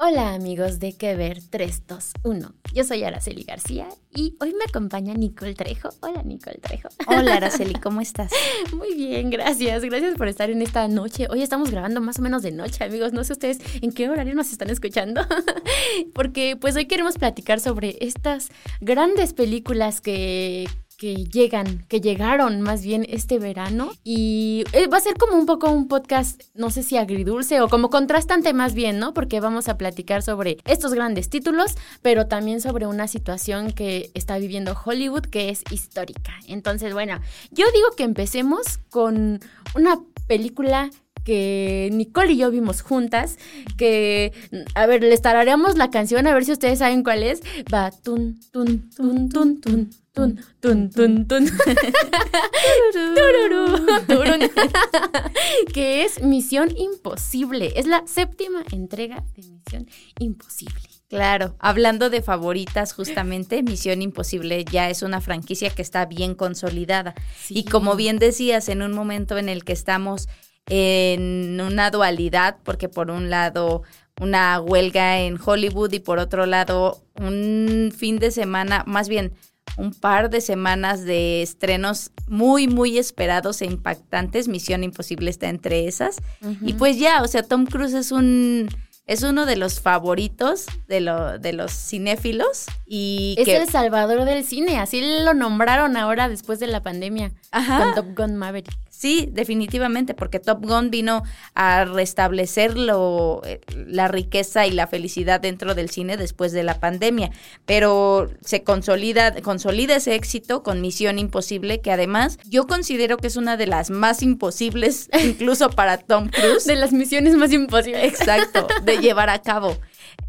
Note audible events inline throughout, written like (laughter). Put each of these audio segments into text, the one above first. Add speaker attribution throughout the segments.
Speaker 1: Hola amigos de Que Ver 321. Yo soy Araceli García y hoy me acompaña Nicole Trejo. Hola Nicole Trejo.
Speaker 2: Hola (laughs) Araceli, ¿cómo estás?
Speaker 1: Muy bien, gracias. Gracias por estar en esta noche. Hoy estamos grabando más o menos de noche, amigos. No sé ustedes en qué horario nos están escuchando. (laughs) Porque pues hoy queremos platicar sobre estas grandes películas que que llegan, que llegaron más bien este verano. Y eh, va a ser como un poco un podcast, no sé si agridulce o como contrastante más bien, ¿no? Porque vamos a platicar sobre estos grandes títulos, pero también sobre una situación que está viviendo Hollywood que es histórica. Entonces, bueno, yo digo que empecemos con una película que Nicole y yo vimos juntas, que, a ver, les tarareamos la canción, a ver si ustedes saben cuál es. Va, tun, tun, tun, tun, tun. Tun, tun, tun, tun. (laughs) que es Misión Imposible. Es la séptima entrega de Misión Imposible.
Speaker 2: Claro, hablando de favoritas, justamente, Misión Imposible ya es una franquicia que está bien consolidada. Y como bien decías, en un momento en el que estamos en una dualidad, porque por un lado una huelga en Hollywood y por otro lado un fin de semana, más bien un par de semanas de estrenos muy, muy esperados e impactantes. Misión Imposible está entre esas. Y pues ya, o sea, Tom Cruise es un es uno de los favoritos de, lo, de los cinéfilos. Y
Speaker 1: es el salvador del cine, así lo nombraron ahora después de la pandemia con Top Gun Maverick.
Speaker 2: Sí, definitivamente, porque Top Gun vino a restablecer lo, eh, la riqueza y la felicidad dentro del cine después de la pandemia. Pero se consolida, consolida ese éxito con Misión Imposible, que además yo considero que es una de las más imposibles, (laughs) incluso para Tom Cruise.
Speaker 1: De las misiones más imposibles.
Speaker 2: Exacto, de llevar a cabo.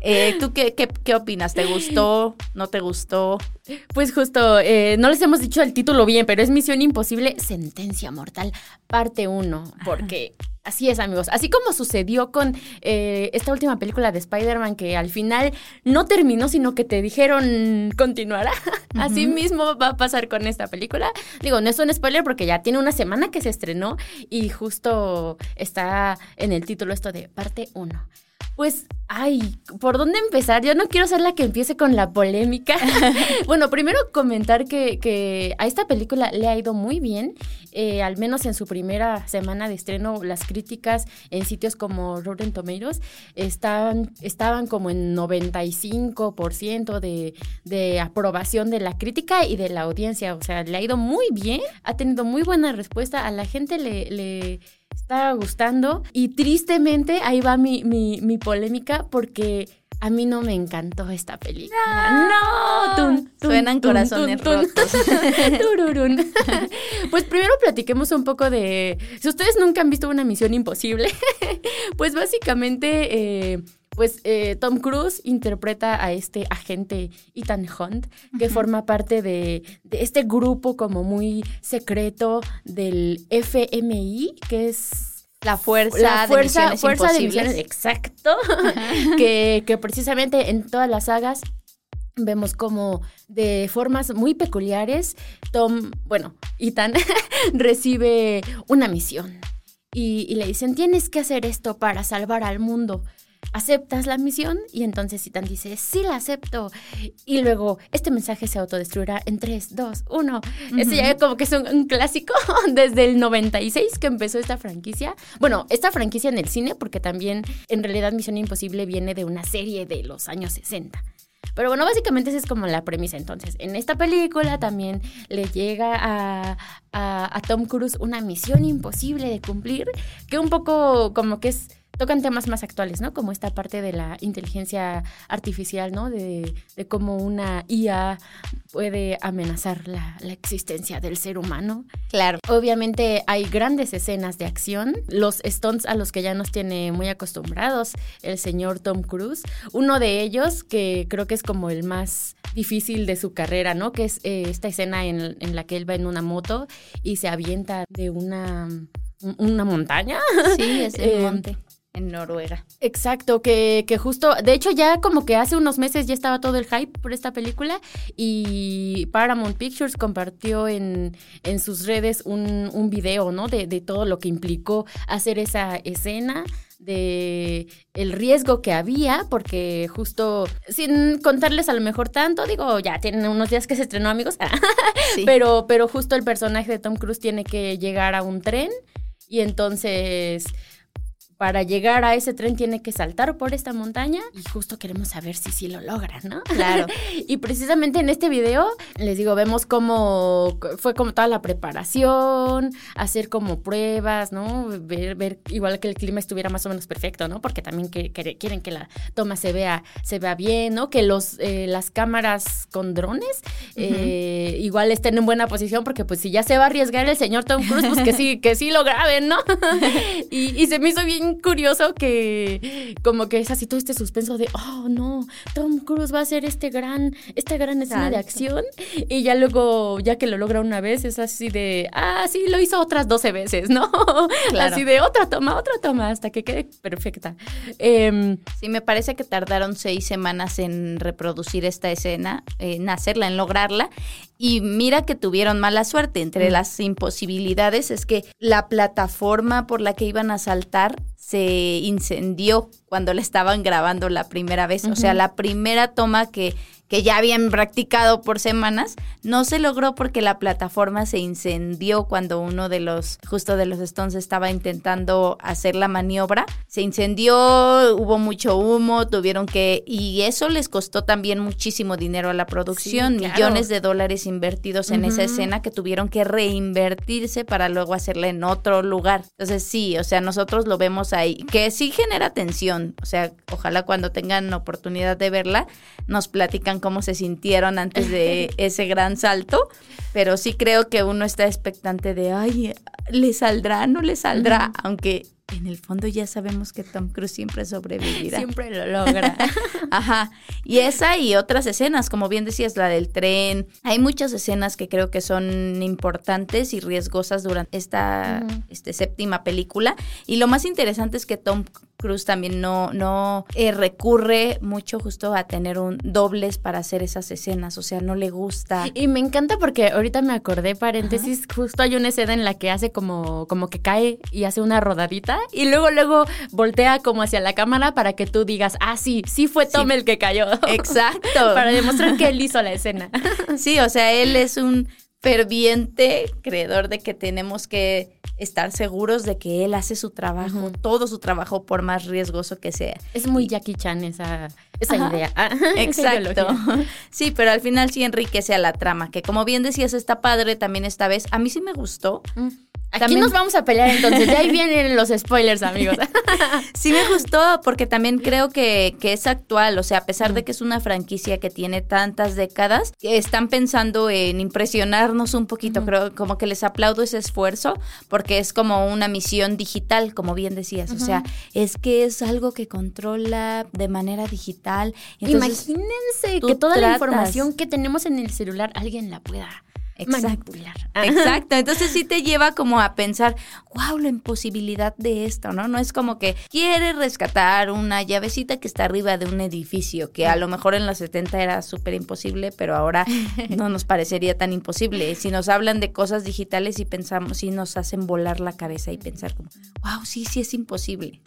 Speaker 2: Eh, ¿Tú qué, qué, qué, opinas? ¿Te gustó? ¿No te gustó?
Speaker 1: Pues justo, eh, no les hemos dicho el título bien, pero es Misión Imposible, Sentencia Mortal, parte 1, porque así es amigos, así como sucedió con eh, esta última película de Spider-Man que al final no terminó, sino que te dijeron continuará, (laughs) así mismo va a pasar con esta película. Digo, no es un spoiler porque ya tiene una semana que se estrenó y justo está en el título esto de parte 1. Pues, ay, ¿por dónde empezar? Yo no quiero ser la que empiece con la polémica. (laughs) bueno, primero comentar que, a esta película le ha ido muy bien, eh, al menos en su primera semana de estreno, las críticas en sitios como Rotten Tomatoes estaban, estaban como en 95% de, de aprobación de la crítica y de la audiencia, o sea, le ha ido muy bien, ha tenido muy buena respuesta, a la gente le, le estaba gustando y tristemente ahí va mi, mi, polémica porque a mí no me encantó esta película.
Speaker 2: No, suenan corazones rotos. (laughs)
Speaker 1: pues primero platiquemos un poco de si ustedes nunca han visto una misión imposible, (laughs) pues básicamente eh, pues eh, Tom Cruise interpreta a este agente Ethan Hunt, que forma parte de, este grupo como muy secreto del FMI, que es
Speaker 2: la fuerza, de misiones fuerza de misiones,
Speaker 1: exacto, que, que precisamente en todas las sagas vemos como de formas muy peculiares, Tom, bueno, Ethan (laughs) recibe una misión y, y, le dicen, tienes que hacer esto para salvar al mundo aceptas la misión y entonces Citan dice, sí la acepto. Y luego este mensaje se autodestruirá en 3, 2, 1. Este ya como que es un, clásico (laughs) desde el 96 que empezó esta franquicia. Bueno, esta franquicia en el cine porque también en realidad Misión Imposible viene de una serie de los años 60. Pero bueno, básicamente esa es como la premisa. Entonces, en esta película también le llega a, a, a Tom Cruise una misión imposible de cumplir, que un poco como que es tocan temas más actuales, ¿no? Como esta parte de la inteligencia artificial, ¿no? De, de cómo una IA puede amenazar la, la, existencia del ser humano.
Speaker 2: Claro.
Speaker 1: Obviamente hay grandes escenas de acción, los stunts a los que ya nos tiene muy acostumbrados el señor Tom Cruise. Uno de ellos, que creo que es como el más difícil de su carrera, ¿no? Que es eh, esta escena en, en la que él va en una moto y se avienta de una una montaña.
Speaker 2: Sí, es el (laughs) monte en Noruega.
Speaker 1: Exacto, que, que, justo, de hecho ya como que hace unos meses ya estaba todo el hype por esta película y Paramount Pictures compartió en, en sus redes un, un video, ¿no? De, de, todo lo que implicó hacer esa escena de el riesgo que había, porque justo, sin contarles a lo mejor tanto, digo, ya tienen unos días que se estrenó, amigos, (laughs) sí. pero, pero justo el personaje de Tom Cruise tiene que llegar a un tren y entonces para llegar a ese tren tiene que saltar por esta montaña y justo queremos saber si sí lo logran, ¿no?
Speaker 2: Claro. (laughs)
Speaker 1: y precisamente en este video, les digo, vemos cómo fue como toda la preparación, hacer como pruebas, ¿no? Ver, ver igual que el clima estuviera más o menos perfecto, ¿no? Porque también que, que, quieren que la toma se vea, se vea bien, ¿no? Que los, eh, las cámaras con drones uh -huh. eh, igual estén en buena posición porque pues si ya se va a arriesgar el señor Tom Cruise, pues que sí, que sí lo graben, ¿no? (laughs) y, y se me hizo bien curioso que como que es así todo este suspenso de, oh no, Tom Cruise va a hacer este gran, esta gran escena de acción y ya luego, ya que lo logra una vez, es así de, ah, sí, lo hizo otras 12 veces, ¿no? (laughs) Claro. Así de otra toma, otra toma, hasta que quede perfecta. Eh,
Speaker 2: sí, me parece que tardaron seis semanas en reproducir esta escena, en hacerla, en lograrla. Y mira que tuvieron mala suerte. Entre mm. las imposibilidades es que la plataforma por la que iban a saltar se incendió cuando le estaban grabando la primera vez. Uh -huh. O sea, la primera toma que, que ya habían practicado por semanas, no se logró porque la plataforma se incendió cuando uno de los, justo de los Stones estaba intentando hacer la maniobra. Se incendió, hubo mucho humo, tuvieron que, y eso les costó también muchísimo dinero a la producción, sí, claro. millones de dólares invertidos en uh -huh. esa escena que tuvieron que reinvertirse para luego hacerla en otro lugar. Entonces sí, o sea, nosotros lo vemos ahí, que sí genera tensión, o sea, ojalá cuando tengan oportunidad de verla, nos platican cómo se sintieron antes de (laughs) ese gran salto, pero sí creo que uno está expectante de, ay, ¿le saldrá? ¿No le saldrá? Aunque en el fondo ya sabemos que Tom Cruise siempre sobrevivirá.
Speaker 1: Siempre lo logra. (laughs)
Speaker 2: Ajá. Y esa y otras escenas, como bien decías, la del tren. Hay muchas escenas que creo que son importantes y riesgosas durante esta uh -huh. este, séptima película. Y lo más interesante es que Tom Cruz también no, no eh, recurre mucho justo a tener un dobles para hacer esas escenas, o sea, no le gusta.
Speaker 1: Y me encanta porque ahorita me acordé, paréntesis, Ajá. justo hay una escena en la que hace como, como que cae y hace una rodadita y luego, luego voltea como hacia la cámara para que tú digas, ah, sí, sí fue Tom sí. el que cayó. (laughs)
Speaker 2: Exacto.
Speaker 1: para demostrar que él (laughs) hizo la escena.
Speaker 2: sí, o sea, él es un ferviente creedor de que tenemos que estar seguros de que él hace su trabajo, uh -huh. todo su trabajo, por más riesgoso que sea.
Speaker 1: Es muy Jackie Chan esa, esa
Speaker 2: Ajá.
Speaker 1: idea. (laughs)
Speaker 2: Exacto. sí, pero al final sí enriquece a la trama, que como bien decías, está padre también esta vez. A mí sí me gustó.
Speaker 1: Mm. Aquí también... nos vamos a pelear entonces, de ahí (laughs) vienen los spoilers, amigos.
Speaker 2: sí me gustó porque también creo que, que, es actual, o sea, a pesar de que es una franquicia que tiene tantas décadas, están pensando en impresionarnos un poquito, uh -huh. creo como que les aplaudo ese esfuerzo porque es como una misión digital, como bien decías, uh -huh. o sea, es que es algo que controla de manera digital.
Speaker 1: Entonces, Imagínense que toda tratas... la información que tenemos en el celular alguien la pueda
Speaker 2: Exacto. Exacto. Entonces sí te lleva como a pensar, wow, la imposibilidad de esto, ¿no? No es como que quiere rescatar una llavecita que está arriba de un edificio, que a lo mejor en los 70 era súper imposible, pero ahora (laughs) no nos parecería tan imposible. Si nos hablan de cosas digitales y pensamos, sí nos hacen volar la cabeza y pensar como, wow, sí, sí es imposible.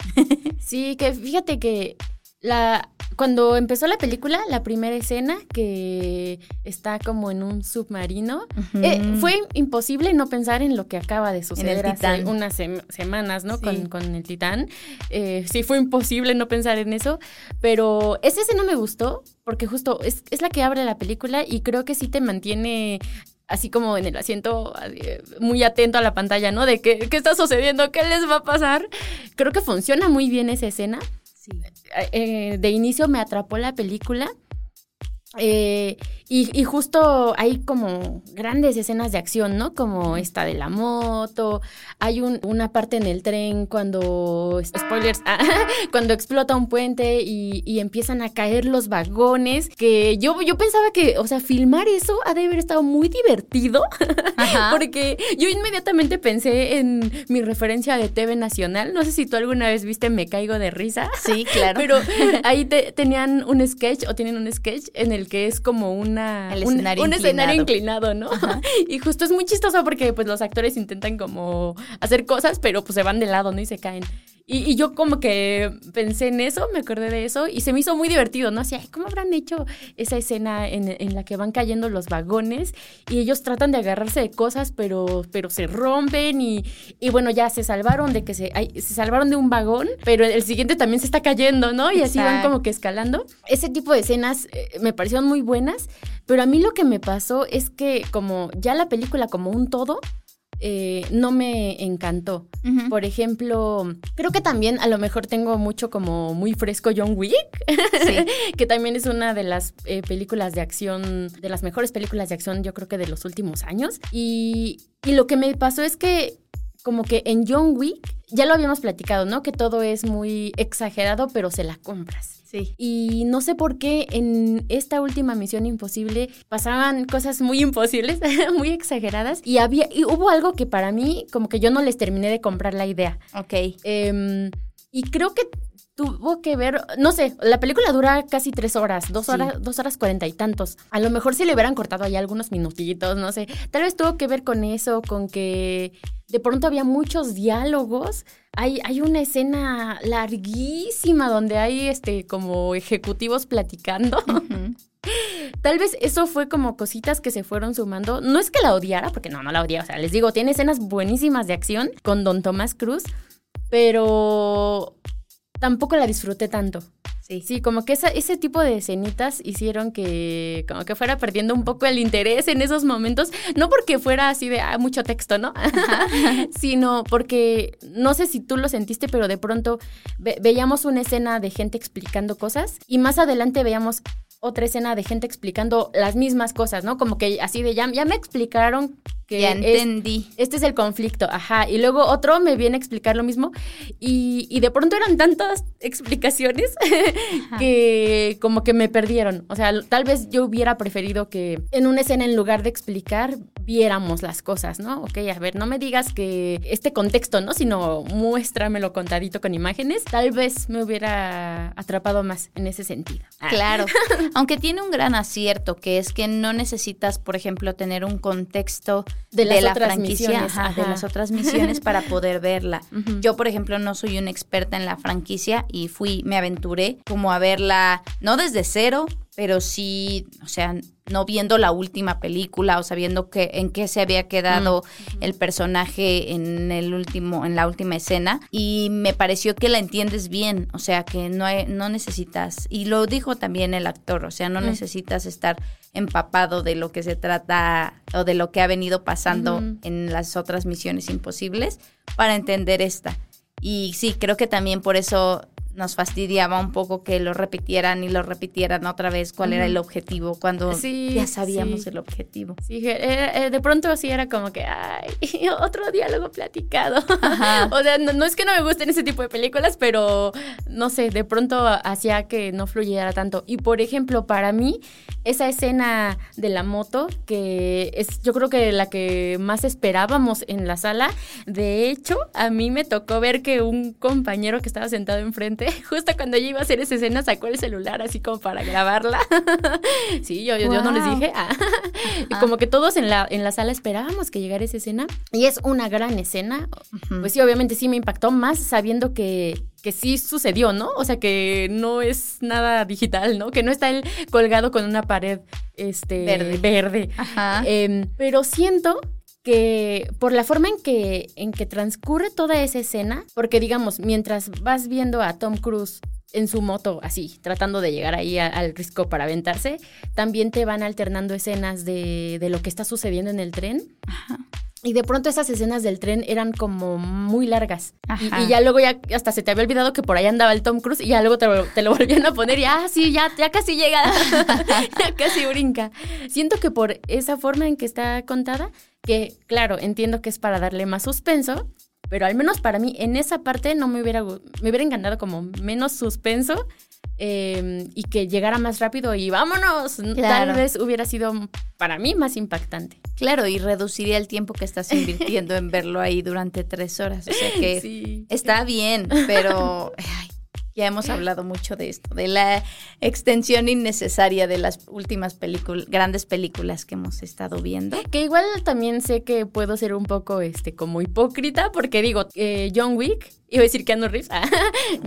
Speaker 1: sí, que fíjate que la, cuando empezó la película, la primera escena que está como en un submarino, uh -huh. eh, fue imposible no pensar en lo que acaba de suceder hace unas sem semanas, ¿no? Sí. Con, con, el titán. Eh, sí, fue imposible no pensar en eso, pero esa escena me gustó porque justo es, es la que abre la película y creo que sí te mantiene así como en el asiento, muy atento a la pantalla, ¿no? De qué, qué está sucediendo, qué les va a pasar. Creo que funciona muy bien esa escena. Eh, de inicio me atrapó la película. Eh, y, justo hay como grandes escenas de acción, ¿no? Como esta de la moto. Hay una parte en el tren cuando, spoilers, (laughs) cuando explota un puente y, empiezan a caer los vagones. Que yo, yo pensaba que, o sea, filmar eso ha de haber estado muy divertido. (laughs) porque yo inmediatamente pensé en mi referencia de TV Nacional. No sé si tú alguna vez viste Me Caigo de Risa.
Speaker 2: Sí, claro. (laughs)
Speaker 1: Pero ahí tenían un sketch o tienen un sketch en el que es como una un, escenario inclinado, ¿no? (laughs) Y justo es muy chistoso porque pues los actores intentan como hacer cosas, pero pues se van de lado, ¿no? Y se caen. Y, yo como que pensé en eso, me acordé de eso y se me hizo muy divertido, ¿no? Así, ¿cómo habrán hecho esa escena en, la que van cayendo los vagones y ellos tratan de agarrarse de cosas, pero, pero se rompen y, y bueno, ya se salvaron de que se, se salvaron de un vagón, pero el siguiente también se está cayendo, ¿no? Y así van como que escalando. Ese tipo de escenas eh, me parecieron muy buenas, pero a mí lo que me pasó es que como ya la película como un todo, eh, no me encantó. Por ejemplo, creo que también a lo mejor tengo mucho como muy fresco John Wick, (laughs) que también es una de las eh, películas de acción, de las mejores películas de acción yo creo que de los últimos años. Y, y lo que me pasó es que como que en John Wick, ya lo habíamos platicado, ¿no? Que todo es muy exagerado, pero se la compras. Y no sé por qué en esta última misión imposible pasaban cosas muy imposibles, (laughs) muy exageradas. Y había, y hubo algo que para mí, como que yo no les terminé de comprar la idea.
Speaker 2: Ok.
Speaker 1: Em, y creo que tuvo que ver, no sé, la película dura casi tres horas, dos horas, dos horas cuarenta y tantos. A lo mejor si le hubieran cortado ahí algunos minutitos, no sé. Tal vez tuvo que ver con eso, con que de pronto había muchos diálogos. Hay, hay una escena larguísima donde hay este como ejecutivos platicando. (laughs) Tal vez eso fue como cositas que se fueron sumando. No es que la odiara, porque no, no la odiaba. O sea, les digo, tiene escenas buenísimas de acción con Don Tomás Cruz, pero tampoco la disfruté tanto. Sí. Sí, como que ese tipo de escenitas hicieron que como que fuera perdiendo un poco el interés en esos momentos, no porque fuera así de ah, mucho texto, ¿no? (laughs) sino porque no sé si tú lo sentiste, pero de pronto veíamos una escena de gente explicando cosas y más adelante veíamos otra escena de gente explicando las mismas cosas, ¿no? Como que así de ya, ya me explicaron que
Speaker 2: ya entendí.
Speaker 1: este es el conflicto, ajá. Y luego otro me viene a explicar lo mismo. Y, y de pronto eran tantas explicaciones (laughs) que como que me perdieron. O sea, tal vez yo hubiera preferido que en una escena, en lugar de explicar, viéramos las cosas, ¿no? Ok, a ver, no me digas que este contexto, ¿no? Sino muéstramelo contadito con imágenes. Tal vez me hubiera atrapado más en ese sentido.
Speaker 2: Ah. Claro. (laughs) Aunque tiene un gran acierto, que es que no necesitas, por ejemplo, tener un contexto de, la franquicia, de las otras misiones para (laughs) poder verla. Yo, por ejemplo, no soy una experta en la franquicia y fui, me aventuré como a verla, no desde cero, pero sí, o sea, no viendo la última película o sabiendo que en qué se había quedado el personaje en el último en la última escena y me pareció que la entiendes bien, o sea, que no no necesitas y lo dijo también el actor, o sea, no necesitas estar empapado de lo que se trata o de lo que ha venido pasando en las otras misiones imposibles para entender esta. Y sí, creo que también por eso nos fastidiaba un poco que lo repitieran y lo repitieran otra vez cuál era el objetivo cuando ya sabíamos el objetivo.
Speaker 1: Sí, eh, de pronto así era como que, ay, (laughs) otro diálogo platicado. (laughs) o sea, no, es que no me gusten ese tipo de películas, pero no sé, de pronto hacía que no fluyera tanto. Y por ejemplo, para mí, esa escena de la moto, que es yo creo que la que más esperábamos en la sala, de hecho, a mí me tocó ver que un compañero que estaba sentado enfrente (laughs) justo cuando yo iba a hacer esa escena, sacó el celular así como para grabarla. (laughs) sí, yo, yo, no les dije. Ah. Y como que todos en la, en la sala esperábamos que llegara esa escena. Y es una gran escena. Pues sí, obviamente sí me impactó más sabiendo que, que sí sucedió, ¿no? O sea, que no es nada digital, ¿no? Que no está él colgado con una pared este, verde. verde. Ajá. Em, pero siento que por la forma en que, en que transcurre toda esa escena, porque digamos, mientras vas viendo a Tom Cruise en su moto, así, tratando de llegar ahí al risco para aventarse. También te van alternando escenas de, de lo que está sucediendo en el tren. Ajá. Y de pronto esas escenas del tren eran como muy largas. Y, ya luego ya hasta se te había olvidado que por ahí andaba el Tom Cruise y ya luego te lo, (laughs) volvían a poner y ah, sí, ya, ya casi llega, (laughs) ya casi brinca. Siento que por esa forma en que está contada, que claro, entiendo que es para darle más suspenso, pero al menos para mí en esa parte no me hubiera, me hubiera encantado como menos suspenso Em, y que llegara más rápido y vámonos. Tal vez hubiera sido para mí más impactante.
Speaker 2: Claro, y reduciría el tiempo que estás invirtiendo en verlo ahí durante tres horas. O sea que (laughs) está bien, pero ya hemos hablado mucho de esto, de la extensión innecesaria de las últimas películas, grandes películas que hemos estado viendo.
Speaker 1: Que igual también sé que puedo ser un poco este como hipócrita, porque digo, eh, John Wick Iba a decir que ando risa.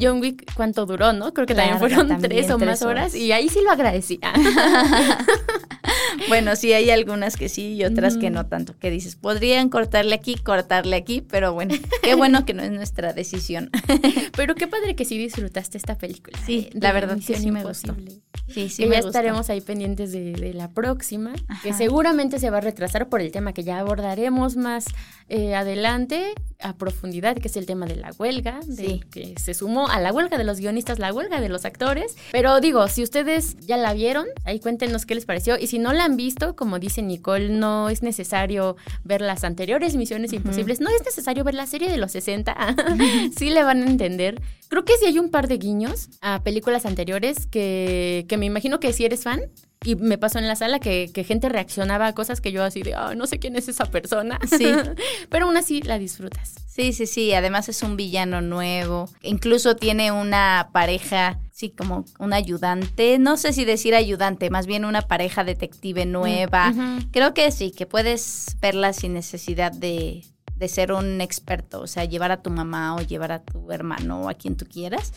Speaker 1: John Wick, ¿cuánto duró, no? Creo que también fueron tres o más horas. y ahí sí lo agradecí. (laughs) (laughs)
Speaker 2: bueno, sí, hay algunas que sí y otras que no tanto. Que dices, podrían cortarle aquí, cortarle aquí, pero bueno, qué bueno que no es nuestra decisión. (laughs)
Speaker 1: pero qué padre que sí disfrutaste esta película.
Speaker 2: Sí, la verdad que sí me gustó.
Speaker 1: Sí, sí. ya estaremos ahí pendientes de, la próxima, que seguramente se va a retrasar por el tema que ya abordaremos más eh, adelante a profundidad, que es el tema de la huelga, de que se sumó a la huelga de los guionistas, la huelga de los actores. Pero digo, si ustedes ya la vieron, ahí cuéntenos qué les pareció. Y si no la han visto, como dice Nicole, no es necesario ver las anteriores Misiones Imposibles, no es necesario ver la serie de los 60, (laughs) sí le van a entender. Creo que sí hay un par de guiños a películas anteriores que, que me imagino que si eres fan, y me pasó en la sala que, gente reaccionaba a cosas que yo así de, no sé quién es esa persona. Sí. (laughs) Pero aún así la disfrutas.
Speaker 2: Sí, sí, sí. Además es un villano nuevo. Incluso tiene una pareja, sí, como un ayudante. No sé si decir ayudante, más bien una pareja detective nueva. Creo que sí, que puedes verla sin necesidad de, de ser un experto. O sea, llevar a tu mamá o llevar a tu hermano o a quien tú quieras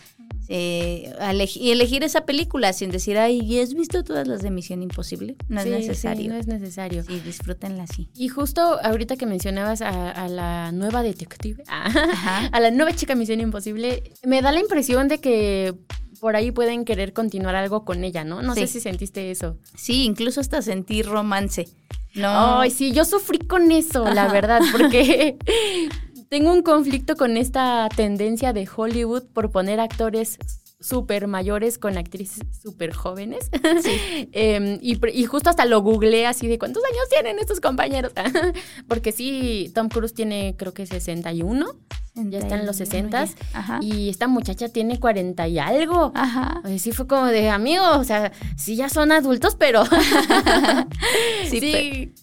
Speaker 2: eh, y elegir esa película sin decir, ay, ¿has visto todas las de Misión Imposible? No es necesario.
Speaker 1: no es necesario.
Speaker 2: Sí, disfrútenla así.
Speaker 1: Y justo ahorita que mencionabas a, la nueva detective, (laughs) a la nueva chica Misión Imposible, me da la impresión de que por ahí pueden querer continuar algo con ella, ¿no? No sé si sentiste eso.
Speaker 2: Sí, incluso hasta sentir romance.
Speaker 1: No. Ay, sí, yo sufrí con eso, la verdad, porque (laughs) tengo un conflicto con esta tendencia de Hollywood por poner actores súper mayores con actrices súper jóvenes. Sí. (laughs) Em, y, justo hasta lo googleé así de cuántos años tienen estos compañeros. (laughs) Porque sí, Tom Cruise tiene creo que 61. Ya está en los 60 y esta muchacha tiene 40 y algo. Ajá. sí fue como de amigo, o sea, sí ya son adultos, pero (laughs) sí,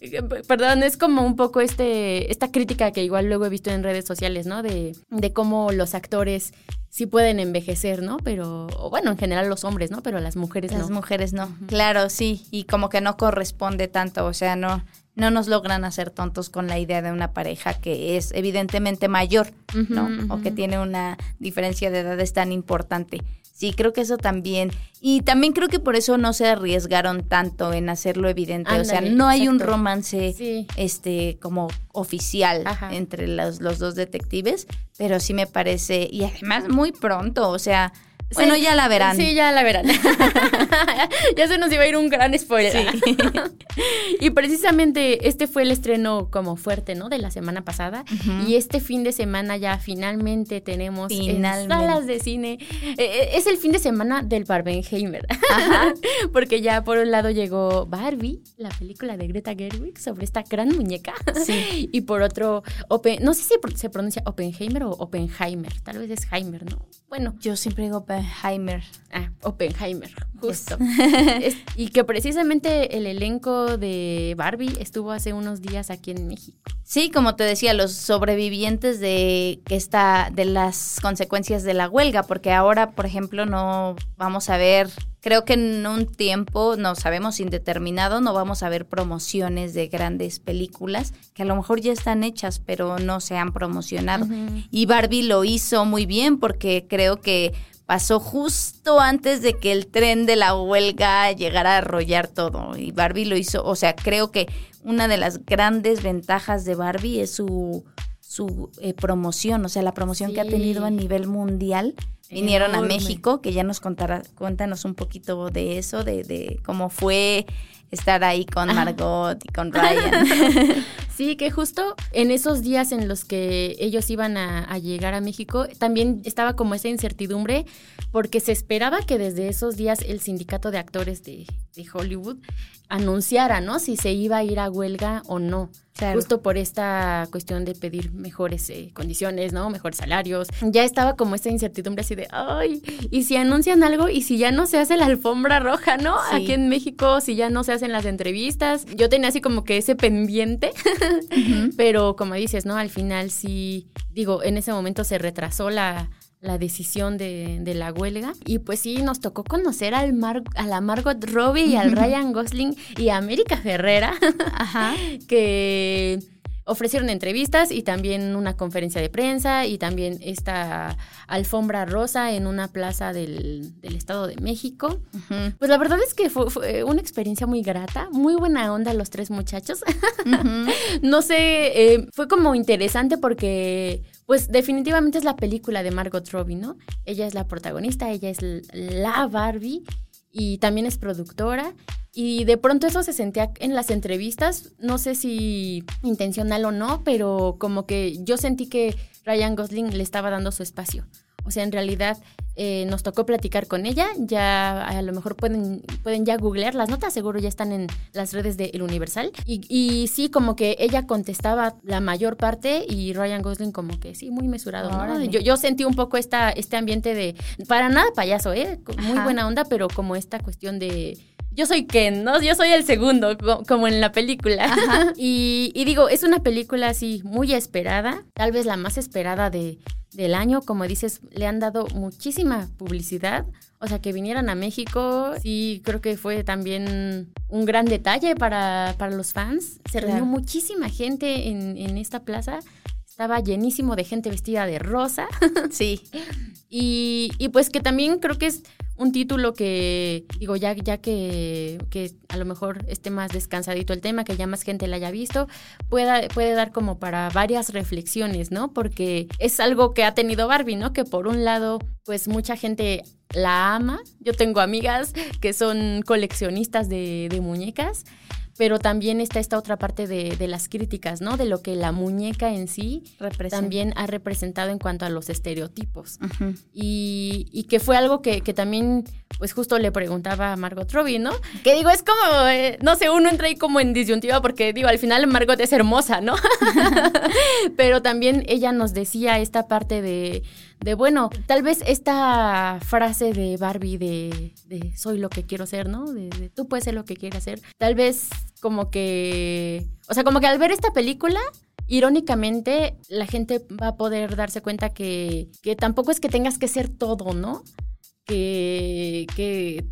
Speaker 1: perdón, es como un poco este esta crítica que igual luego he visto en redes sociales, ¿no? De, de cómo los actores sí pueden envejecer, ¿no? Pero, bueno, en general los hombres, ¿no? Pero las mujeres
Speaker 2: no.
Speaker 1: Las
Speaker 2: mujeres no. Claro, sí. Y como que no corresponde tanto, o sea, no, no nos logran hacer tontos con la idea de una pareja que es evidentemente mayor, ¿no? O que tiene una diferencia de edades tan importante. Sí, creo que eso también. Y también creo que por eso no se arriesgaron tanto en hacerlo evidente. o sea, no hay un romance este como oficial entre los, los dos detectives, pero sí me parece, y además muy pronto, o sea, bueno, ya la verán.
Speaker 1: Sí, ya la verán. (laughs) ya se nos iba a ir un gran spoiler. (laughs) y precisamente este fue el estreno como fuerte, ¿no? De la semana pasada. Y este fin de semana ya finalmente tenemos salas de cine. Eh, eh, es el fin de semana del Barbenheimer. (laughs) Porque ya por un lado llegó Barbie, la película de Greta Gerwig sobre esta gran muñeca. Sí. y por otro, no sé si se pronuncia Oppenheimer o Oppenheimer. Tal vez es Heimer, ¿no?
Speaker 2: Bueno. Yo siempre digo Oppenheimer.
Speaker 1: Ah, Oppenheimer, justo. (laughs) y que precisamente el elenco de Barbie estuvo hace unos días aquí en México.
Speaker 2: Sí, como te decía, los sobrevivientes de esta, de las consecuencias de la huelga, porque ahora, por ejemplo, no vamos a ver creo que en un tiempo, no sabemos indeterminado, no vamos a ver promociones de grandes películas que a lo mejor ya están hechas, pero no se han promocionado. Y Barbie lo hizo muy bien porque creo que pasó justo antes de que el tren de la huelga llegara a arrollar todo. Y Barbie lo hizo, o sea, creo que una de las grandes ventajas de Barbie es su, su eh, promoción, o sea, la promoción que ha tenido a nivel mundial vinieron a México, que ya nos contará, cuéntanos un poquito de eso, de, de cómo fue estar ahí con Margot y con (laughs) Ryan.
Speaker 1: sí, que justo en esos días en los que ellos iban a, llegar a México, también estaba como esa incertidumbre, porque se esperaba que desde esos días el sindicato de actores de, de Hollywood anunciara, ¿no? Si se iba a ir a huelga o no. Justo por esta cuestión de pedir mejores eh, condiciones, ¿no? Mejores salarios. Ya estaba como esta incertidumbre así de, ay, y si anuncian algo y si ya no se hace la alfombra roja, ¿no? Aquí en México, si ya no se hacen las entrevistas. Yo tenía así como que ese pendiente, (laughs) pero como dices, ¿no? Al final sí, digo, en ese momento se retrasó la la decisión de, de, la huelga. Y pues sí, nos tocó conocer al Mar a la Margot Robbie y al Ryan Gosling y a América Ferrera, Ajá. (laughs) que ofrecieron entrevistas y también una conferencia de prensa y también esta alfombra rosa en una plaza del, del Estado de México. Pues la verdad es que fue, una experiencia muy grata, muy buena onda los tres muchachos. (laughs) no sé, eh, fue como interesante porque pues definitivamente es la película de Margot Robbie, ¿no? Ella es la protagonista, ella es la Barbie y también es productora. Y de pronto eso se sentía en las entrevistas, no sé si intencional o no, pero como que yo sentí que Ryan Gosling le estaba dando su espacio. O sea, en realidad eh, nos tocó platicar con ella. Ya a lo mejor pueden, pueden ya googlear las notas, seguro ya están en las redes de El Universal. Y, y sí, como que ella contestaba la mayor parte y Ryan Gosling como que sí, muy mesurado. Yo, yo sentí un poco esta, este ambiente de, para nada payaso, ¿eh? Muy buena onda, pero como esta cuestión de yo soy Ken, ¿no? Yo soy el segundo, como en la película. (laughs) Y, y, digo, es una película así muy esperada, tal vez la más esperada de, del año, como dices, le han dado muchísima publicidad. O sea, que vinieran a México, sí, creo que fue también un gran detalle para, para los fans. Se reunió muchísima gente en, en esta plaza. Estaba llenísimo de gente vestida de rosa.
Speaker 2: Sí. (laughs)
Speaker 1: y, y pues que también creo que es un título que, digo, ya, ya que, que, a lo mejor esté más descansadito el tema, que ya más gente la haya visto, pueda, puede dar como para varias reflexiones, ¿no? Porque es algo que ha tenido Barbie, ¿no? Que por un lado, pues mucha gente la ama. Yo tengo amigas que son coleccionistas de, de muñecas pero también está esta otra parte de, de, las críticas, ¿no? De lo que la muñeca en sí también ha representado en cuanto a los estereotipos. y, y, que fue algo que, que, también, pues justo le preguntaba a Margot Robbie, ¿no? Que digo, es como, eh, no sé, uno entra ahí como en disyuntiva porque digo, al final Margot es hermosa, ¿no? (laughs) pero también ella nos decía esta parte de de bueno, tal vez esta frase de Barbie de, de soy lo que quiero ser, ¿no? De, de, tú puedes ser lo que quieras ser. Tal vez como que, o sea, como que al ver esta película, irónicamente, la gente va a poder darse cuenta que, que tampoco es que tengas que ser todo, ¿no? Que, que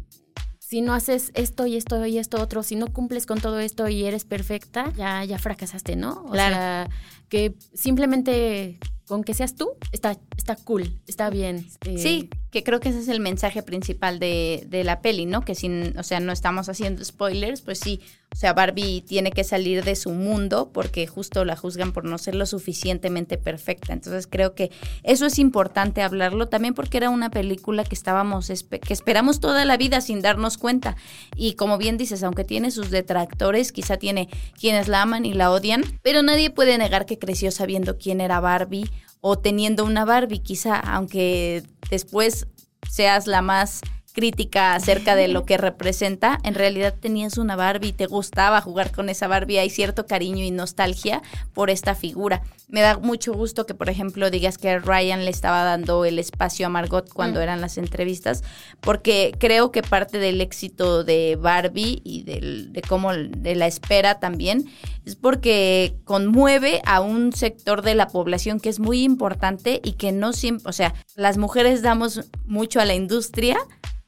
Speaker 1: si no haces esto y esto y esto otro, si no cumples con todo esto y eres perfecta, ya, ya fracasaste, ¿no? O sea, que simplemente con que seas tú, está, está cool, está bien.
Speaker 2: Eh. Sí, que creo que ese es el mensaje principal de, de, la peli, ¿no? Que sin, o sea, no estamos haciendo spoilers, pues sí, o sea, Barbie tiene que salir de su mundo porque justo la juzgan por no ser lo suficientemente perfecta. Entonces creo que eso es importante hablarlo también porque era una película que estábamos, que esperamos toda la vida sin darnos cuenta. Y como bien dices, aunque tiene sus detractores, quizá tiene quienes la aman y la odian, pero nadie puede negar que creció sabiendo quién era Barbie o teniendo una Barbie, quizá, aunque después seas la más crítica acerca de lo que representa, en realidad tenías una Barbie, te gustaba jugar con esa Barbie, hay cierto cariño y nostalgia por esta figura. Me da mucho gusto que, por ejemplo, digas que Ryan le estaba dando el espacio a Margot cuando mm. eran las entrevistas, porque creo que parte del éxito de Barbie y del, de cómo de la espera también es porque conmueve a un sector de la población que es muy importante y que no siempre, o sea, las mujeres damos mucho a la industria,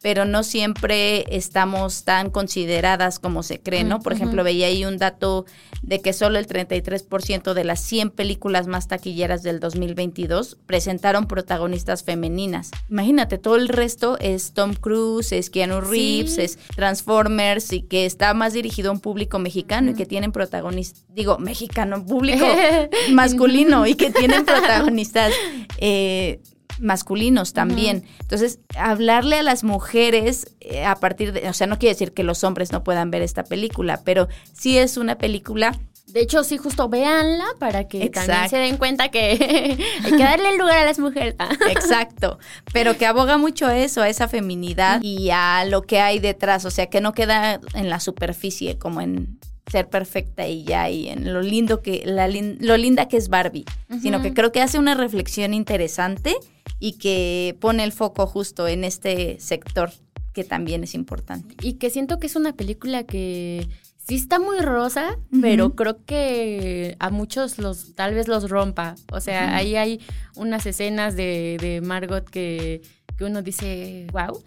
Speaker 2: pero no siempre estamos tan consideradas como se cree, ¿no? Por ejemplo, veía ahí un dato de que solo el 33% de las 100 películas más taquilleras del 2022 presentaron protagonistas femeninas. Imagínate, todo el resto es Tom Cruise, es Keanu Reeves, es Transformers y que está más dirigido a un público mexicano y que tienen protagonistas, digo, mexicano, público (laughs) masculino y que (laughs) tienen protagonistas eh, masculinos también. Entonces, hablarle a las mujeres eh, a partir de, o sea, no quiere decir que los hombres no puedan ver esta película, pero sí es una película.
Speaker 1: De hecho, sí, justo véanla para que también se den cuenta que (laughs) hay que darle el lugar a las mujeres. (laughs)
Speaker 2: Exacto, pero que aboga mucho a eso, a esa feminidad y a lo que hay detrás, o sea, que no queda en la superficie como en ser perfecta y ya y en lo lindo que la lo linda que es Barbie, sino que creo que hace una reflexión interesante y que pone el foco justo en este sector que también es importante.
Speaker 1: Y que siento que es una película que sí está muy rosa, pero creo que a muchos los tal vez los rompa. O sea, ahí hay unas escenas de, de Margot que, que, uno dice, wow.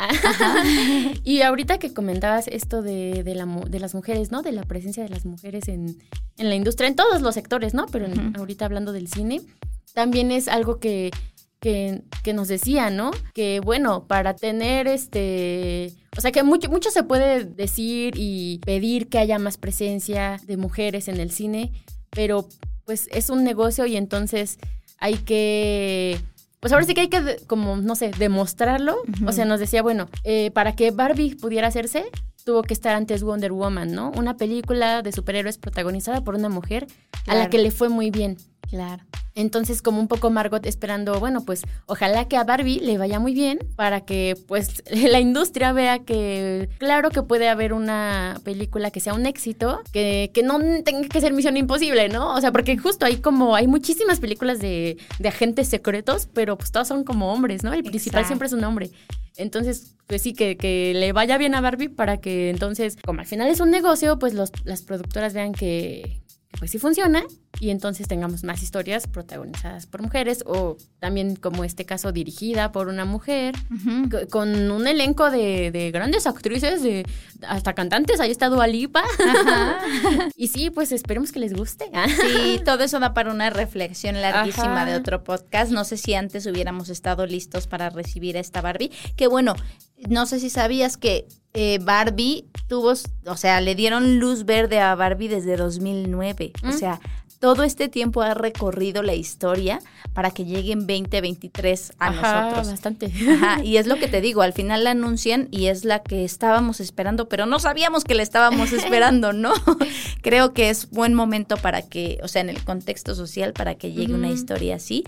Speaker 1: y ahorita que comentabas esto de, de, la, de, las mujeres, ¿no? De la presencia de las mujeres en, en la industria, en todos los sectores, ¿no? Pero ahorita hablando del cine, también es algo que que, que, nos decía, ¿no? Que bueno, para tener este, o sea que mucho, mucho se puede decir y pedir que haya más presencia de mujeres en el cine, pero pues es un negocio y entonces hay que pues ahora sí que hay que, como, no sé, demostrarlo. O sea, nos decía, bueno, eh, para que Barbie pudiera hacerse, tuvo que estar antes Wonder Woman, ¿no? Una película de superhéroes protagonizada por una mujer a la que le fue muy bien.
Speaker 2: Claro.
Speaker 1: Entonces, como un poco Margot esperando, bueno, pues ojalá que a Barbie le vaya muy bien para que pues (laughs) la industria vea que claro que puede haber una película que sea un éxito, que, que no tenga que ser misión imposible, ¿no? O sea, porque justo hay como, hay muchísimas películas de, de agentes secretos, pero pues todos son como hombres, ¿no? El principal siempre es un hombre. Entonces, pues sí, que, que, le vaya bien a Barbie para que entonces, como al final es un negocio, pues los, las productoras vean que, pues sí funciona y entonces tengamos más historias protagonizadas por mujeres o también como este caso dirigida por una mujer con un elenco de, grandes actrices de hasta cantantes ahí está Dualipa (laughs) y sí pues esperemos que les guste
Speaker 2: sí todo eso da para una reflexión larguísima de otro podcast. No sé si antes hubiéramos estado listos para recibir a esta Barbie que bueno no sé si sabías que eh, Barbie tuvo, o sea, le dieron luz verde a Barbie desde 2009. O mm. sea, todo este tiempo ha recorrido la historia para que lleguen 2023 a nosotros.
Speaker 1: bastante.
Speaker 2: Ajá, y es lo que te (laughs) digo, al final la anuncian y es la que estábamos esperando, pero no sabíamos que la estábamos esperando, ¿no? (laughs) Creo que es buen momento para que, o sea, en el contexto social, para que llegue una historia así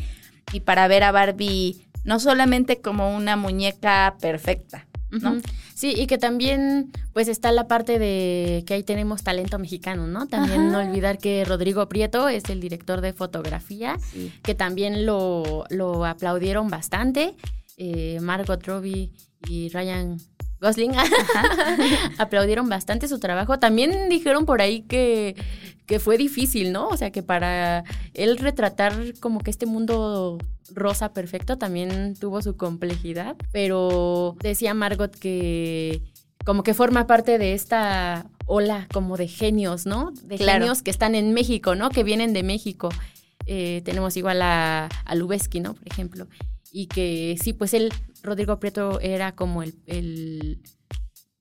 Speaker 2: y para ver a Barbie no solamente como una muñeca perfecta, ¿no?
Speaker 1: Sí, y que también pues está la parte de que ahí tenemos talento mexicano, ¿no? También no olvidar que Rodrigo Prieto es el director de fotografía, que también lo, lo aplaudieron bastante. Eh, Margot Robbie y Ryan Gosling (laughs) aplaudieron bastante su trabajo. También dijeron por ahí que, que fue difícil, ¿no? O sea, que para él retratar como que este mundo rosa perfecto también tuvo su complejidad. Pero decía Margot que como que forma parte de esta ola como de genios, ¿no? De genios que están en México, ¿no? Que vienen de México. Eh, tenemos igual a, a Lubeski, ¿no? Por ejemplo. Y que sí, pues él Rodrigo Prieto era como el,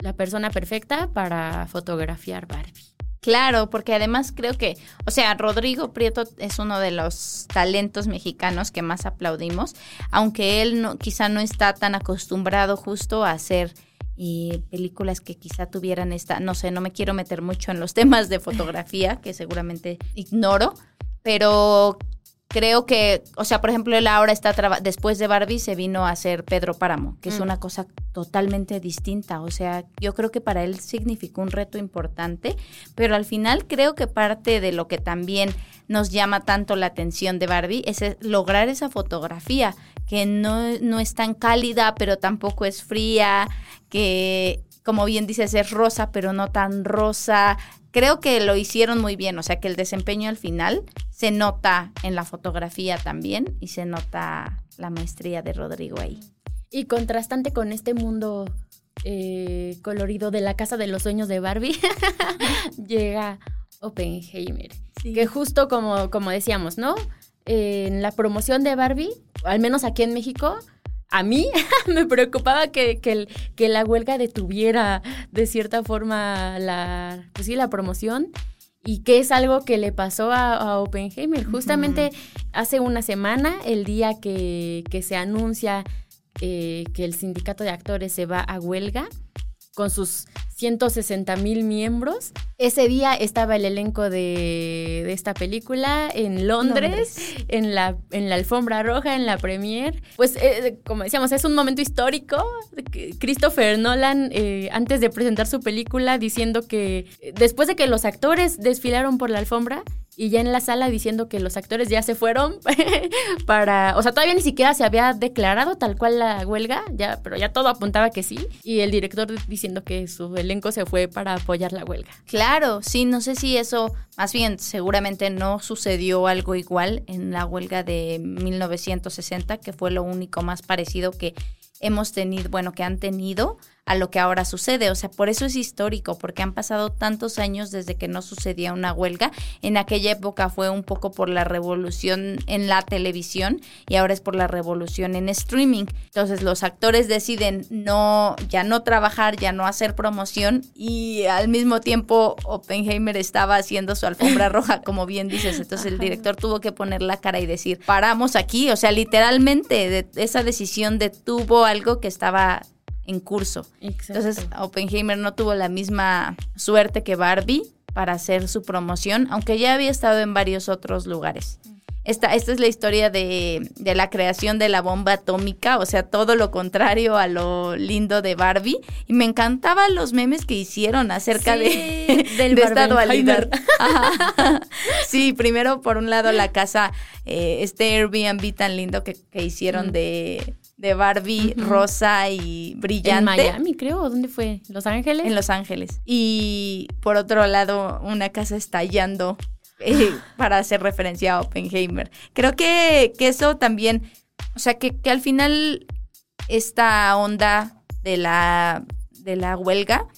Speaker 1: la persona perfecta para fotografiar Barbie.
Speaker 2: Claro, porque además creo que, o sea, Rodrigo Prieto es uno de los talentos mexicanos que más aplaudimos, aunque él no, quizá no está tan acostumbrado justo a hacer eh, películas que quizá tuvieran esta, no sé, no me quiero meter mucho en los (laughs) temas de fotografía, que seguramente ignoro, pero creo que, o sea, por ejemplo, él ahora está después de Barbie se vino a hacer Pedro Páramo, que es mm. una cosa totalmente distinta. O sea, yo creo que para él significó un reto importante, pero al final creo que parte de lo que también nos llama tanto la atención de Barbie es lograr esa fotografía que no, no es tan cálida, pero tampoco es fría, que como bien dices, es rosa, pero no tan rosa, creo que lo hicieron muy bien, o sea que el desempeño al final se nota en la fotografía también y se nota la maestría de Rodrigo ahí.
Speaker 1: Y contrastante con este mundo eh, colorido de la casa de los sueños de Barbie, (laughs) llega Oppenheimer, que justo como, como decíamos, ¿no? en la promoción de Barbie, al menos aquí en México, a mí (laughs) me preocupaba que, que, la huelga detuviera de cierta forma la, pues sí, la promoción y que es algo que le pasó a, Oppenheimer. Justamente hace una semana, el día que, que se anuncia eh, que el sindicato de actores se va a huelga, con sus 160 mil miembros. Ese día estaba el elenco de, esta película en Londres, En, la, en la alfombra roja, en la premier. Pues, eh, como decíamos, es un momento histórico. Christopher Nolan, eh, antes de presentar su película, diciendo que después de que los actores desfilaron por la alfombra, y ya en la sala diciendo que los actores ya se fueron (laughs) para, o sea, todavía ni siquiera se había declarado tal cual la huelga, ya, pero ya todo apuntaba que sí, y el director diciendo que su elenco se fue para apoyar la huelga.
Speaker 2: Claro, sí, no sé si eso, más bien, seguramente no sucedió algo igual en la huelga de 1960, que fue lo único más parecido que hemos tenido, bueno, que han tenido a lo que ahora sucede. O sea, por eso es histórico, porque han pasado tantos años desde que no sucedía una huelga. En aquella época fue un poco por la revolución en la televisión y ahora es por la revolución en streaming. Entonces los actores deciden no, ya no trabajar, ya no hacer promoción y al mismo tiempo Oppenheimer estaba haciendo su alfombra (laughs) roja, como bien dices. Entonces el director tuvo que poner la cara y decir, paramos aquí. O sea, literalmente esa decisión detuvo algo que estaba en curso. Entonces, Oppenheimer no tuvo la misma suerte que Barbie para hacer su promoción, aunque ya había estado en varios otros lugares. Esta, esta es la historia de, la creación de la bomba atómica, o sea, todo lo contrario a lo lindo de Barbie. Y me encantaban los memes que hicieron acerca de, (laughs) del de esta dualidad. (laughs) sí, primero por un lado la casa, eh, este Airbnb tan lindo que, hicieron de de Barbie rosa y brillante. En
Speaker 1: Miami, creo. ¿Dónde fue? ¿Los Ángeles?
Speaker 2: En Los Ángeles. Y por otro lado, una casa estallando eh, (laughs) para hacer referencia a Oppenheimer. Creo que, que eso también, o sea, que, que, al final esta onda de la, de la huelga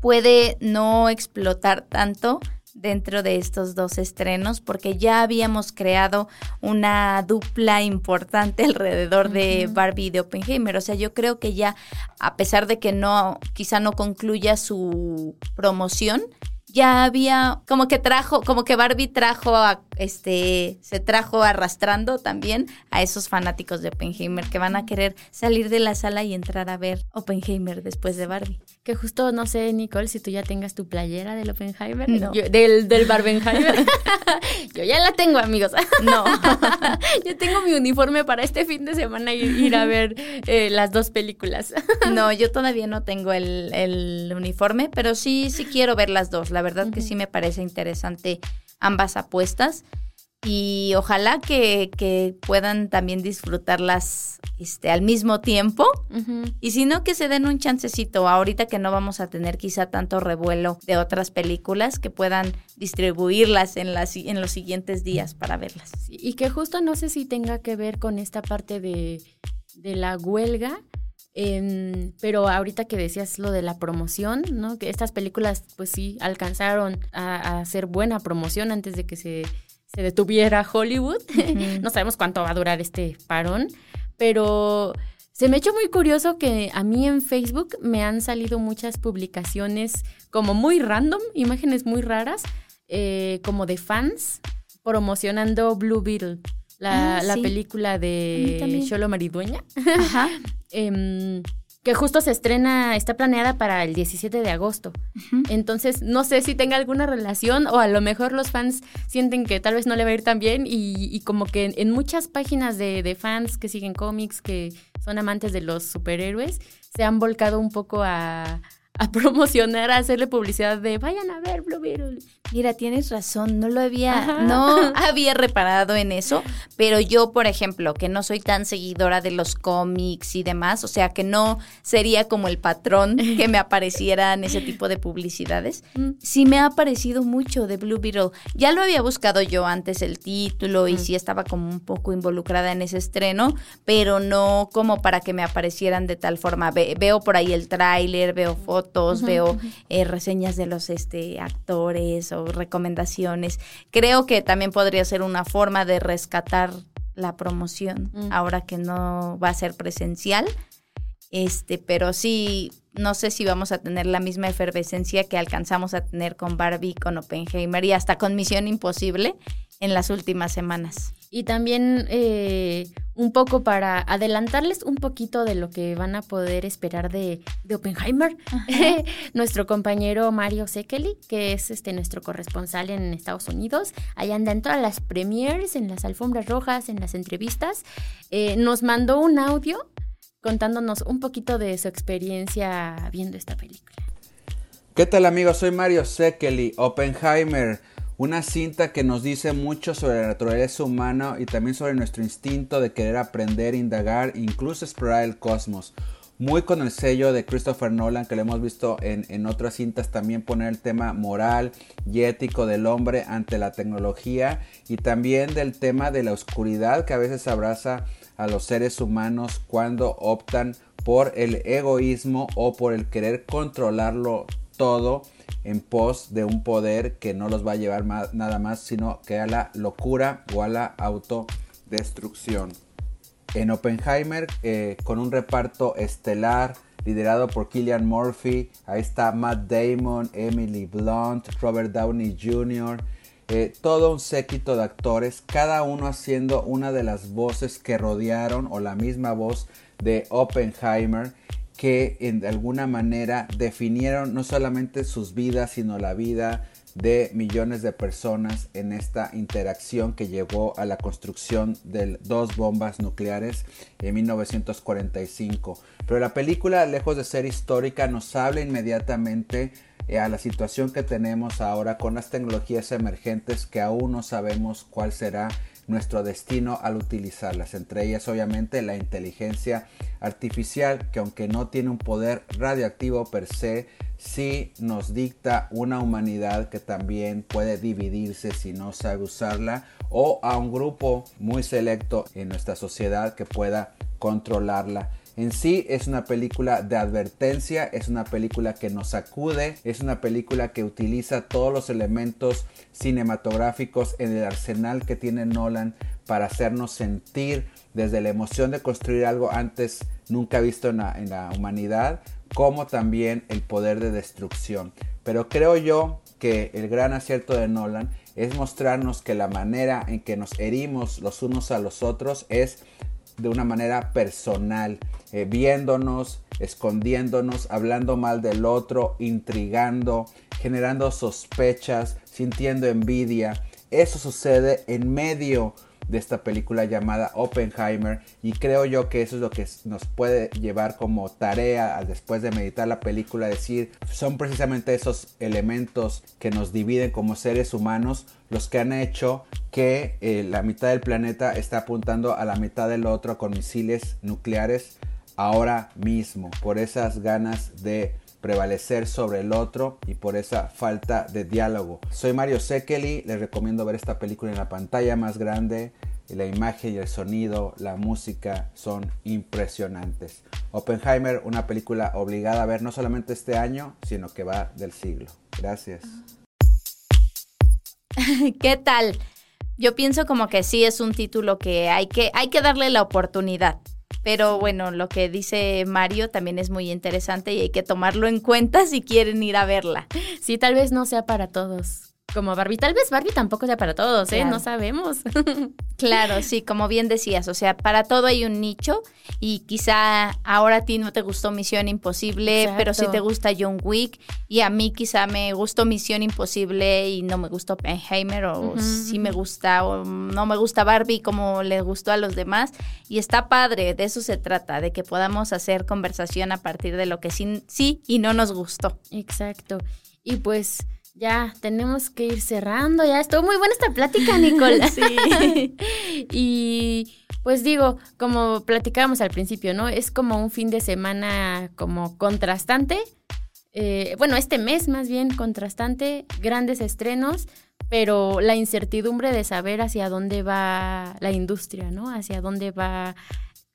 Speaker 2: puede no explotar tanto dentro de estos dos estrenos porque ya habíamos creado una dupla importante (laughs) alrededor de Barbie y de Oppenheimer. O sea, yo creo que ya, a pesar de que no, quizá no concluya su promoción, ya había como que trajo, como que Barbie trajo a, este, se trajo arrastrando también a esos fanáticos de Oppenheimer que van a querer salir de la sala y entrar a ver Oppenheimer después de Barbie.
Speaker 1: Que justo, no sé, Nicole, si tú ya tengas tu playera del Oppenheimer. del, del Barbenheimer. (laughs) Yo ya la tengo, amigos.
Speaker 2: No. (laughs)
Speaker 1: Yo tengo mi uniforme para este fin de semana ir, ir a ver eh, las dos películas. (laughs)
Speaker 2: no, yo todavía no tengo el, el, uniforme, pero sí, sí quiero ver las dos. La verdad que sí me parece interesante ambas apuestas y ojalá que, que, puedan también disfrutarlas este, al mismo tiempo. Y si no, que se den un chancecito ahorita que no vamos a tener quizá tanto revuelo de otras películas, que puedan distribuirlas en, las, en los siguientes días para verlas.
Speaker 1: y que justo no sé si tenga que ver con esta parte de, de la huelga. Em, pero ahorita que decías lo de la promoción, ¿no? Que estas películas, pues sí, alcanzaron a hacer buena promoción antes de que se se detuviera Hollywood. (laughs) no sabemos cuánto va a durar este parón, pero se me ha hecho muy curioso que a mí en Facebook me han salido muchas publicaciones como muy random, imágenes muy raras, eh, como de fans promocionando Blue Beetle. La, ah, película de Cholo Maridueña. Ajá. (laughs) Em, que justo se estrena, está planeada para el 17 de agosto. Entonces, no sé si tenga alguna relación o a lo mejor los fans sienten que tal vez no le va a ir tan bien y, como que en, muchas páginas de, de, fans que siguen cómics, que son amantes de los superhéroes, se han volcado un poco a, a promocionar, a hacerle publicidad de vayan a ver Blue Beetle.
Speaker 2: Mira, tienes razón, no lo había, no (laughs) había reparado en eso, pero yo, por ejemplo, que no soy tan seguidora de los cómics y demás, o sea, que no sería como el patrón que me aparecieran ese tipo de publicidades, (laughs) mm. sí me ha aparecido mucho de Blue Beetle. Ya lo había buscado yo antes el título y sí estaba como un poco involucrada en ese estreno, pero no como para que me aparecieran de tal forma. veo por ahí el tráiler, veo fotos veo eh, reseñas de los este, actores o recomendaciones. Creo que también podría ser una forma de rescatar la promoción ahora que no va a ser presencial. Este, pero sí, no sé si vamos a tener la misma efervescencia que alcanzamos a tener con Barbie, con Oppenheimer y hasta con Misión Imposible en las últimas semanas.
Speaker 1: Y también eh, un poco para adelantarles un poquito de lo que van a poder esperar de, de Oppenheimer, (laughs) nuestro compañero Mario Sekeli, que es este nuestro corresponsal en Estados Unidos, allá anda en todas las premiers, en las alfombras rojas, en las entrevistas, eh, nos mandó un audio contándonos un poquito de su experiencia viendo esta película.
Speaker 3: ¿Qué tal amigos? Soy Mario Sekeli, Oppenheimer una cinta que nos dice mucho sobre la naturaleza humana y también sobre nuestro instinto de querer aprender, indagar, incluso explorar el cosmos. Muy con el sello de Christopher Nolan, que lo hemos visto en, en otras cintas también poner el tema moral y ético del hombre ante la tecnología y también del tema de la oscuridad que a veces abraza a los seres humanos cuando optan por el egoísmo o por el querer controlarlo todo en pos de un poder que no los va a llevar nada más sino que a la locura o a la autodestrucción. En Oppenheimer, eh, con un reparto estelar liderado por Killian Murphy, ahí está Matt Damon, Emily Blunt, Robert Downey Jr., eh, todo un séquito de actores, cada uno haciendo una de las voces que rodearon o la misma voz de Oppenheimer que en alguna manera definieron no solamente sus vidas, sino la vida de millones de personas en esta interacción que llevó a la construcción de dos bombas nucleares en 1945. Pero la película, lejos de ser histórica, nos habla inmediatamente eh, a la situación que tenemos ahora con las tecnologías emergentes que aún no sabemos cuál será nuestro destino al utilizarlas, entre ellas obviamente la inteligencia artificial que aunque no tiene un poder radioactivo per se, sí nos dicta una humanidad que también puede dividirse si no sabe usarla o a un grupo muy selecto en nuestra sociedad que pueda controlarla. En sí es una película de advertencia, es una película que nos sacude, es una película que utiliza todos los elementos cinematográficos en el arsenal que tiene Nolan para hacernos sentir desde la emoción de construir algo antes nunca visto en la, en la humanidad, como también el poder de destrucción. Pero creo yo que el gran acierto de Nolan es mostrarnos que la manera en que nos herimos los unos a los otros es de una manera personal, eh, viéndonos, escondiéndonos, hablando mal del otro, intrigando, generando sospechas, sintiendo envidia. Eso sucede en medio de esta película llamada Oppenheimer y creo yo que eso es lo que nos puede llevar como tarea después de meditar la película decir son precisamente esos elementos que nos dividen como seres humanos los que han hecho que eh, la mitad del planeta está apuntando a la mitad del otro con misiles nucleares ahora mismo por esas ganas de prevalecer sobre el otro y por esa falta de diálogo. Soy Mario Sekeli, les recomiendo ver esta película en la pantalla más grande. La imagen y el sonido, la música son impresionantes. Oppenheimer, una película obligada a ver no solamente este año, sino que va del siglo. Gracias. (laughs)
Speaker 2: ¿Qué tal? Yo pienso como que sí es un título que hay que, hay que darle la oportunidad. Pero bueno, lo que dice Mario también es muy interesante y hay que tomarlo en cuenta si quieren ir a verla.
Speaker 1: Sí, tal vez no sea para todos como Barbie. Tal vez Barbie tampoco sea para todos, ¿eh? No sabemos. (laughs)
Speaker 2: claro, sí, como bien decías, o sea, para todo hay un nicho y quizá ahora a ti no te gustó Misión Imposible, pero sí te gusta John Wick y a mí quizá me gustó Misión Imposible y no me gustó Oppenheimer o sí me gusta o no me gusta Barbie como le gustó a los demás y está padre, de eso se trata, de que podamos hacer conversación a partir de lo que sí, sí y no nos gustó.
Speaker 1: Exacto. Y pues ya tenemos que ir cerrando. Ya estuvo muy buena esta plática, Nicole. (laughs) sí. (laughs) y pues digo, como platicábamos al principio, ¿no? Es como un fin de semana como contrastante. Eh, bueno, este mes más bien contrastante, grandes estrenos, pero la incertidumbre de saber hacia dónde va la industria, ¿no? Hacia dónde va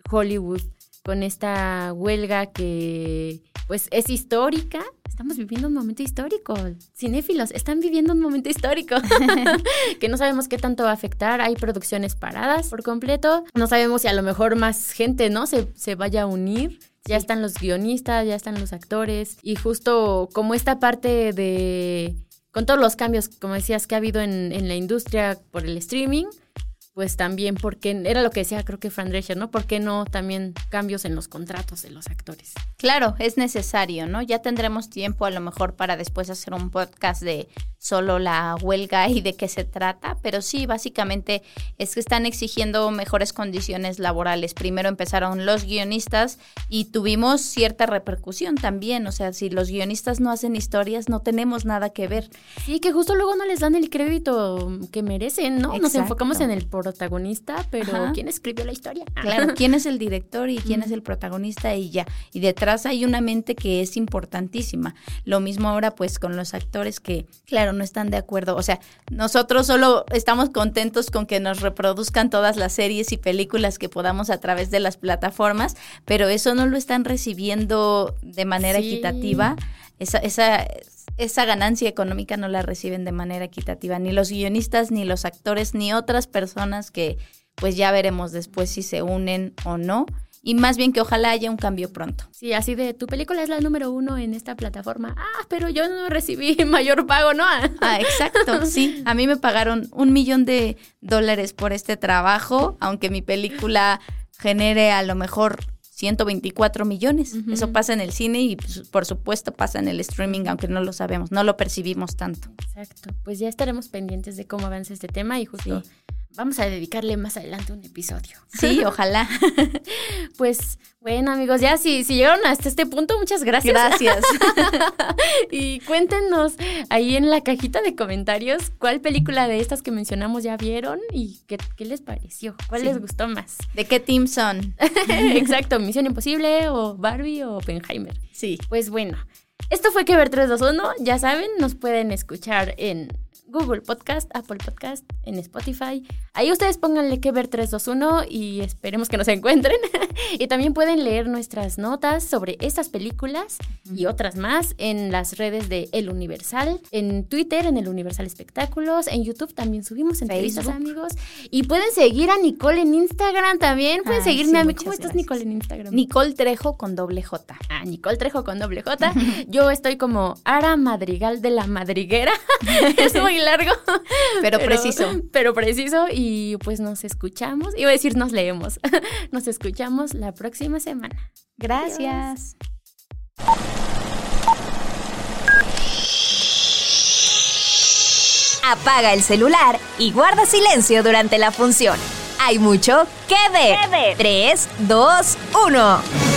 Speaker 1: Hollywood con esta huelga que pues es histórica. Estamos viviendo un momento histórico. Cinéfilos están viviendo un momento histórico (laughs) (laughs) que no sabemos qué tanto va a afectar. Hay producciones paradas por completo. No sabemos si a lo mejor más gente, ¿no? Se, se vaya a unir Ya están los guionistas, ya están los actores y justo como esta parte de, con todos los cambios, como decías, que ha habido en, en la industria por el streaming, pues también porque era lo que decía creo que Fran Drescher, ¿no? ¿Por qué no también cambios en los contratos de los actores?
Speaker 2: Claro, es necesario, ¿no? Ya tendremos tiempo a lo mejor para después hacer un podcast de solo la huelga y de qué se trata, pero sí, básicamente es que están exigiendo mejores condiciones laborales. Primero empezaron los guionistas y tuvimos cierta repercusión también, o sea, si los guionistas no hacen historias, no tenemos nada que ver.
Speaker 1: Sí, que justo luego no les dan el crédito que merecen, ¿no? Nos enfocamos en el protagonista, pero ¿quién escribió la historia?
Speaker 2: Claro, quién es el director y (laughs) quién es el protagonista y ya. Y detrás hay una mente que es importantísima. Lo mismo ahora pues con los actores que, claro, no están de acuerdo. O sea, nosotros solo estamos contentos con que nos reproduzcan todas las series y películas que podamos a través de las plataformas, pero eso no lo están recibiendo de manera equitativa. Esa, esa esa ganancia económica no la reciben de manera equitativa, ni los guionistas, ni los actores, ni otras personas que pues ya veremos después si se unen o no. Y más bien que ojalá haya un cambio pronto.
Speaker 1: Sí, así de tu película es la número uno en esta plataforma. Ah, pero yo no recibí (laughs) mayor pago, ¿no? (laughs)
Speaker 2: Ah, exacto. Sí, a mí me pagaron un millón de dólares por este trabajo, aunque mi película genere a lo mejor 124 millones. Eso pasa en el cine y pues, por supuesto pasa en el streaming, aunque no lo sabemos, no lo percibimos tanto.
Speaker 1: Exacto. Pues ya estaremos pendientes de cómo avanza este tema y justo vamos a dedicarle más adelante un episodio.
Speaker 2: Sí, (laughs) ojalá.
Speaker 1: pues bueno, amigos, ya si, si llegaron hasta este punto, muchas gracias.
Speaker 2: Gracias. (laughs)
Speaker 1: y cuéntenos ahí en la cajita de comentarios cuál película de estas que mencionamos ya vieron y qué, les pareció, cuál les gustó más.
Speaker 2: ¿De qué team son? (laughs)
Speaker 1: Exacto, Misión Imposible o Barbie o Oppenheimer.
Speaker 2: Sí.
Speaker 1: Pues bueno. Esto fue Que Ver 321, ya saben, nos pueden escuchar en Google Podcast, Apple Podcast, en Spotify. Ahí ustedes pónganle que ver 321 y esperemos que nos (laughs) encuentren. y también pueden leer nuestras notas sobre estas películas y otras más en las redes de El Universal, en Twitter, en El Universal Espectáculos, en YouTube también subimos entrevistas, amigos. Y pueden seguir a Nicole en Instagram también. Pueden seguirme a mí. ¿Cómo estás, Nicole, en Instagram?
Speaker 2: Nicole Trejo con doble J.
Speaker 1: Ah, Nicole Trejo con doble J. (laughs) Yo estoy como Ara Madrigal de la Madriguera. (laughs) es muy largo. (laughs)
Speaker 2: Pero, preciso.
Speaker 1: Pero preciso y pues nos escuchamos. Iba a decir nos leemos. (laughs) Nos escuchamos la próxima semana.
Speaker 2: Gracias.
Speaker 4: Apaga el celular y guarda silencio durante la función. Hay mucho que ver. 3, 2, 1.